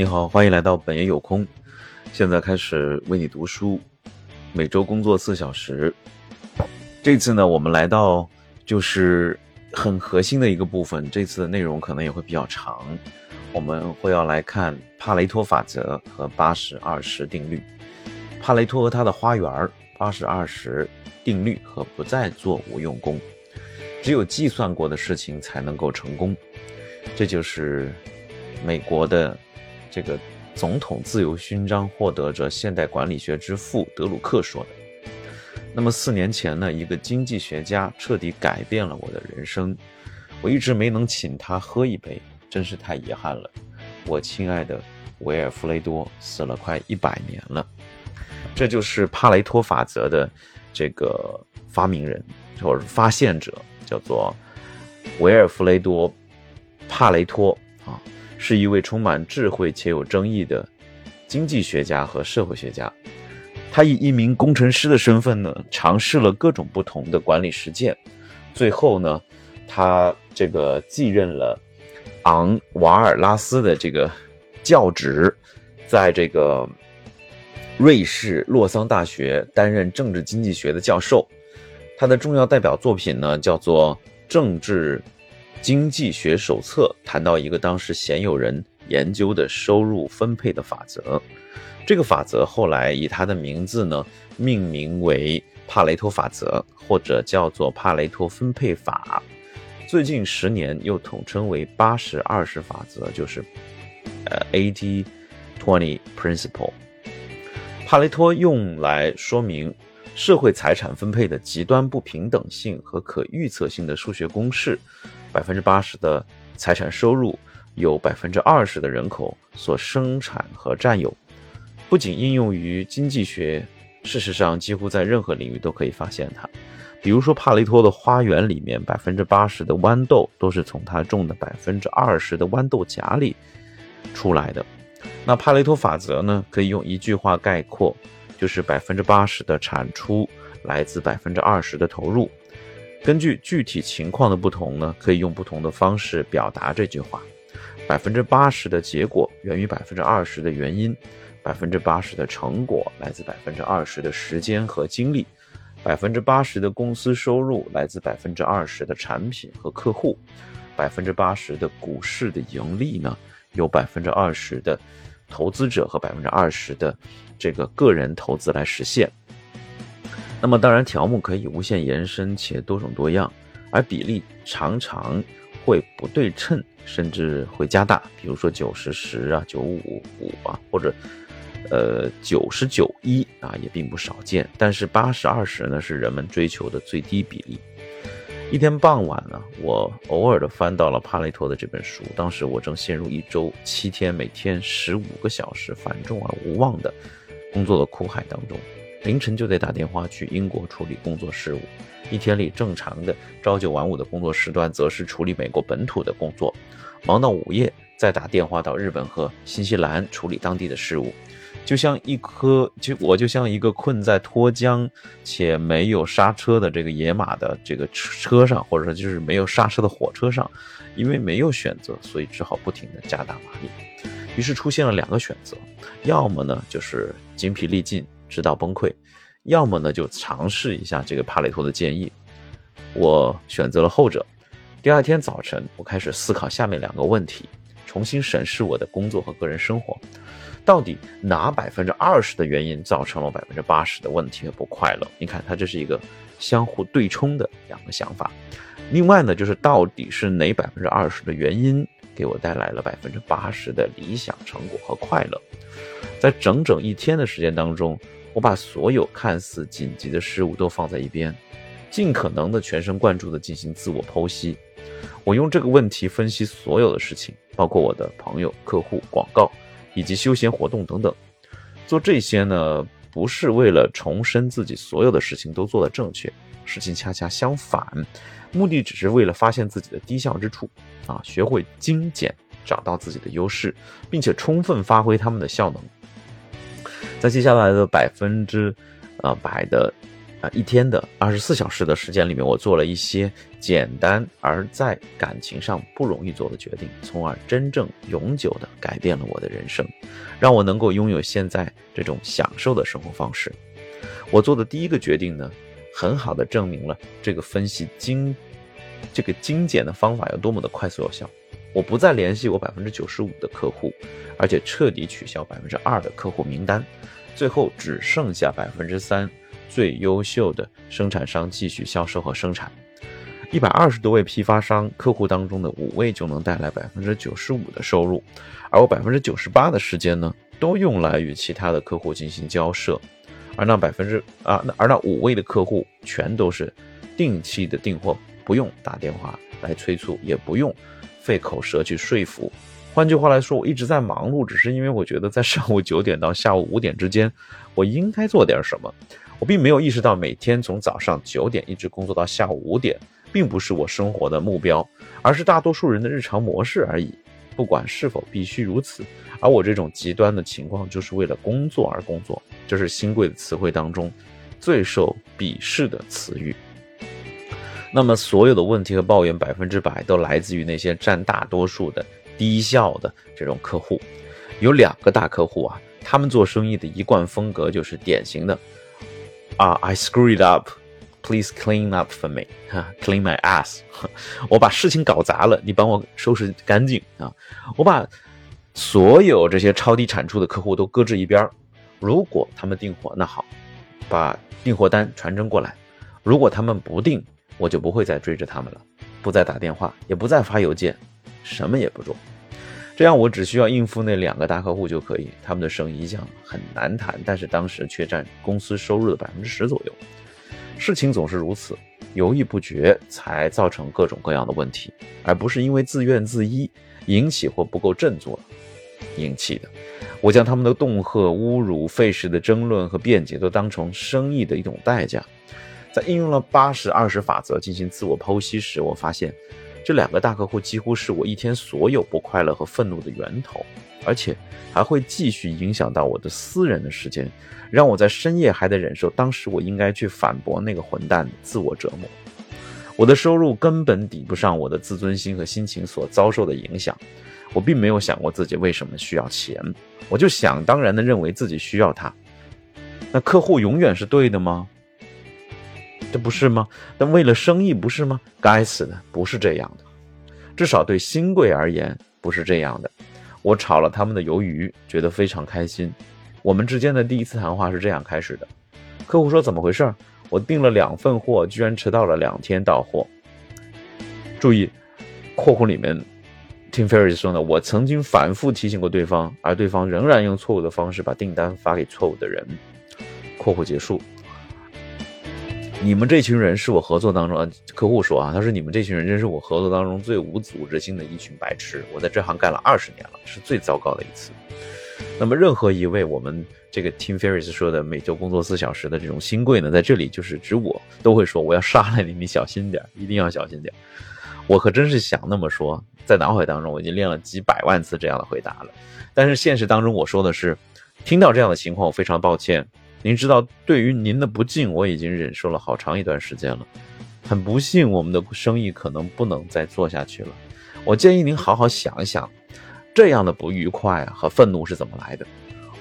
你好，欢迎来到本爷有空。现在开始为你读书，每周工作四小时。这次呢，我们来到就是很核心的一个部分。这次的内容可能也会比较长，我们会要来看帕雷托法则和八十二十定律。帕雷托和他的花园，八十二十定律和不再做无用功。只有计算过的事情才能够成功。这就是美国的这个总统自由勋章获得者、现代管理学之父德鲁克说的。那么四年前呢，一个经济学家彻底改变了我的人生。我一直没能请他喝一杯，真是太遗憾了。我亲爱的维尔弗雷多死了快一百年了。这就是帕雷托法则的这个发明人或者发现者，叫做维尔弗雷多。帕雷托，是一位充满智慧且有争议的经济学家和社会学家。他以一名工程师的身份呢，尝试了各种不同的管理实践。最后呢，他这个继任了昂瓦尔拉斯的这个教职，在这个瑞士洛桑大学担任政治经济学的教授。他的重要代表作品呢，叫做《政治》。经济学手册谈到一个当时鲜有人研究的收入分配的法则，这个法则后来以他的名字呢命名为帕雷托法则，或者叫做帕雷托分配法。最近十年又统称为八十二十法则，就是呃 eighty twenty principle。帕雷托用来说明社会财产分配的极端不平等性和可预测性的数学公式。百分之八十的财产收入由百分之二十的人口所生产和占有，不仅应用于经济学，事实上几乎在任何领域都可以发现它。比如说，帕雷托的花园里面，百分之八十的豌豆都是从他种的百分之二十的豌豆荚里出来的。那帕雷托法则呢？可以用一句话概括，就是百分之八十的产出来自百分之二十的投入。根据具体情况的不同呢，可以用不同的方式表达这句话。百分之八十的结果源于百分之二十的原因，百分之八十的成果来自百分之二十的时间和精力，百分之八十的公司收入来自百分之二十的产品和客户，百分之八十的股市的盈利呢，由百分之二十的投资者和百分之二十的这个个人投资来实现。那么当然，条目可以无限延伸且多种多样，而比例常常会不对称，甚至会加大。比如说九十十啊，九五五啊，或者呃九十九一啊，也并不少见。但是八十二十呢，是人们追求的最低比例。一天傍晚呢，我偶尔的翻到了帕雷托的这本书，当时我正陷入一周七天，每天十五个小时繁重而无望的工作的苦海当中。凌晨就得打电话去英国处理工作事务，一天里正常的朝九晚五的工作时段，则是处理美国本土的工作，忙到午夜再打电话到日本和新西兰处理当地的事务，就像一颗就我就像一个困在脱缰且没有刹车的这个野马的这个车上，或者说就是没有刹车的火车上，因为没有选择，所以只好不停的加大马力，于是出现了两个选择，要么呢就是精疲力尽。直到崩溃，要么呢就尝试一下这个帕雷托的建议。我选择了后者。第二天早晨，我开始思考下面两个问题，重新审视我的工作和个人生活，到底哪百分之二十的原因造成了百分之八十的问题和不快乐？你看，它这是一个相互对冲的两个想法。另外呢，就是到底是哪百分之二十的原因给我带来了百分之八十的理想成果和快乐？在整整一天的时间当中。我把所有看似紧急的事物都放在一边，尽可能的全神贯注的进行自我剖析。我用这个问题分析所有的事情，包括我的朋友、客户、广告以及休闲活动等等。做这些呢，不是为了重申自己所有的事情都做得正确，事情恰恰相反，目的只是为了发现自己的低效之处，啊，学会精简，找到自己的优势，并且充分发挥他们的效能。在接下来的百分之，啊百的啊一天的二十四小时的时间里面，我做了一些简单而在感情上不容易做的决定，从而真正永久的改变了我的人生，让我能够拥有现在这种享受的生活方式。我做的第一个决定呢，很好的证明了这个分析精这个精简的方法有多么的快速有效。我不再联系我百分之九十五的客户，而且彻底取消百分之二的客户名单，最后只剩下百分之三最优秀的生产商继续销售和生产。一百二十多位批发商客户当中的五位就能带来百分之九十五的收入，而我百分之九十八的时间呢，都用来与其他的客户进行交涉，而那百分之啊，那而那五位的客户全都是定期的订货，不用打电话来催促，也不用。费口舌去说服，换句话来说，我一直在忙碌，只是因为我觉得在上午九点到下午五点之间，我应该做点什么。我并没有意识到每天从早上九点一直工作到下午五点，并不是我生活的目标，而是大多数人的日常模式而已。不管是否必须如此，而我这种极端的情况就是为了工作而工作，这是新贵的词汇当中最受鄙视的词语。那么，所有的问题和抱怨百分之百都来自于那些占大多数的低效的这种客户。有两个大客户啊，他们做生意的一贯风格就是典型的啊，I screwed up，please clean up for me，哈，clean my ass，我把事情搞砸了，你帮我收拾干净啊。我把所有这些超低产出的客户都搁置一边如果他们订货，那好，把订货单传真过来；如果他们不订，我就不会再追着他们了，不再打电话，也不再发邮件，什么也不做，这样我只需要应付那两个大客户就可以。他们的生意一向很难谈，但是当时却占公司收入的百分之十左右。事情总是如此，犹豫不决才造成各种各样的问题，而不是因为自怨自艾引起或不够振作引起的。我将他们的恫吓、侮辱、费时的争论和辩解都当成生意的一种代价。在应用了八十二十法则进行自我剖析时，我发现这两个大客户几乎是我一天所有不快乐和愤怒的源头，而且还会继续影响到我的私人的时间，让我在深夜还得忍受当时我应该去反驳那个混蛋的自我折磨。我的收入根本抵不上我的自尊心和心情所遭受的影响。我并没有想过自己为什么需要钱，我就想当然的认为自己需要它。那客户永远是对的吗？这不是吗？但为了生意不是吗？该死的，不是这样的。至少对新贵而言不是这样的。我炒了他们的鱿鱼，觉得非常开心。我们之间的第一次谈话是这样开始的：客户说怎么回事？我订了两份货，居然迟到了两天到货。注意，括弧里面，Tim Ferriss 说呢，我曾经反复提醒过对方，而对方仍然用错误的方式把订单发给错误的人。括弧结束。你们这群人是我合作当中啊，客户说啊，他说你们这群人真是我合作当中最无组织性的一群白痴。我在这行干了二十年了，是最糟糕的一次。那么，任何一位我们这个 Tim Ferriss 说的每周工作四小时的这种新贵呢，在这里就是指我，都会说我要杀了你，你小心点，一定要小心点。我可真是想那么说，在脑海当中我已经练了几百万次这样的回答了，但是现实当中我说的是，听到这样的情况，我非常抱歉。您知道，对于您的不敬，我已经忍受了好长一段时间了。很不幸，我们的生意可能不能再做下去了。我建议您好好想一想，这样的不愉快和愤怒是怎么来的。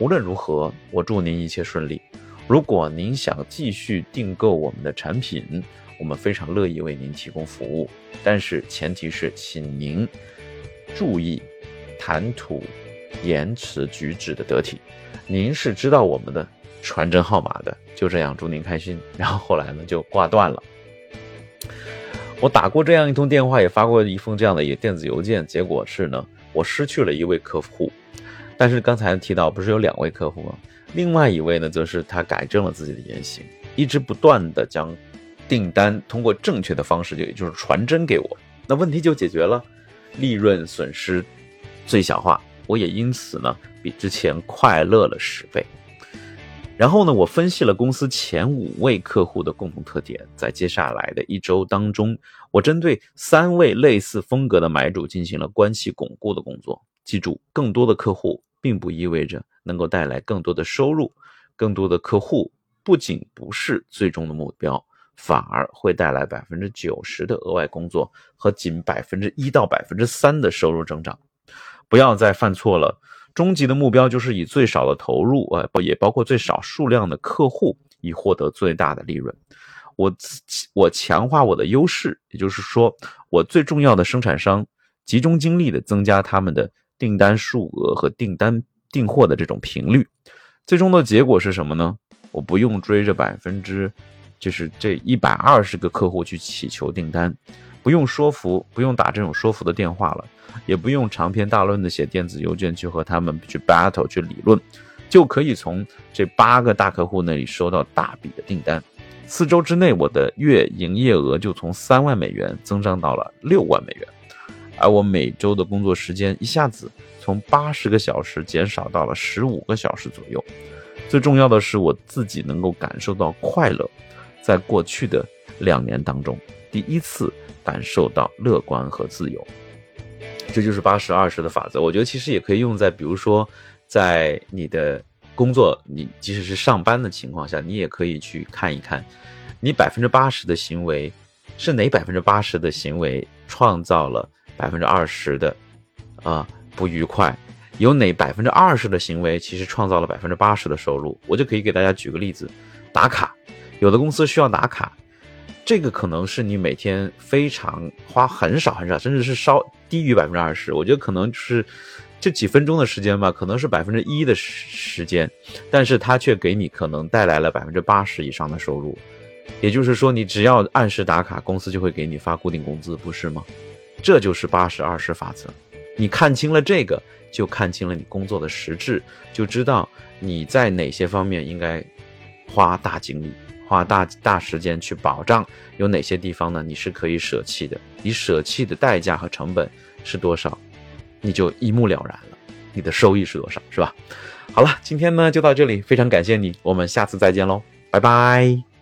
无论如何，我祝您一切顺利。如果您想继续订购我们的产品，我们非常乐意为您提供服务。但是前提是，请您注意谈吐、言辞举止的得体。您是知道我们的。传真号码的，就这样，祝您开心。然后后来呢，就挂断了。我打过这样一通电话，也发过一封这样的一电子邮件，结果是呢，我失去了一位客户。但是刚才提到，不是有两位客户吗？另外一位呢，则是他改正了自己的言行，一直不断的将订单通过正确的方式，就也就是传真给我，那问题就解决了，利润损失最小化。我也因此呢，比之前快乐了十倍。然后呢，我分析了公司前五位客户的共同特点，在接下来的一周当中，我针对三位类似风格的买主进行了关系巩固的工作。记住，更多的客户并不意味着能够带来更多的收入，更多的客户不仅不是最终的目标，反而会带来百分之九十的额外工作和仅百分之一到百分之三的收入增长。不要再犯错了。终极的目标就是以最少的投入呃，也包括最少数量的客户，以获得最大的利润。我我强化我的优势，也就是说，我最重要的生产商集中精力的增加他们的订单数额和订单订货的这种频率。最终的结果是什么呢？我不用追着百分之，就是这一百二十个客户去祈求订单，不用说服，不用打这种说服的电话了。也不用长篇大论的写电子邮件去和他们去 battle 去理论，就可以从这八个大客户那里收到大笔的订单。四周之内，我的月营业额就从三万美元增长到了六万美元，而我每周的工作时间一下子从八十个小时减少到了十五个小时左右。最重要的是，我自己能够感受到快乐。在过去的两年当中，第一次感受到乐观和自由。这就是八十二十的法则，我觉得其实也可以用在，比如说，在你的工作，你即使是上班的情况下，你也可以去看一看，你百分之八十的行为是哪百分之八十的行为创造了百分之二十的啊不愉快，有哪百分之二十的行为其实创造了百分之八十的收入，我就可以给大家举个例子，打卡，有的公司需要打卡。这个可能是你每天非常花很少很少，甚至是稍低于百分之二十。我觉得可能就是这几分钟的时间吧，可能是百分之一的时间，但是它却给你可能带来了百分之八十以上的收入。也就是说，你只要按时打卡，公司就会给你发固定工资，不是吗？这就是八十二十法则。你看清了这个，就看清了你工作的实质，就知道你在哪些方面应该花大精力。花大大时间去保障有哪些地方呢？你是可以舍弃的，你舍弃的代价和成本是多少，你就一目了然了。你的收益是多少，是吧？好了，今天呢就到这里，非常感谢你，我们下次再见喽，拜拜。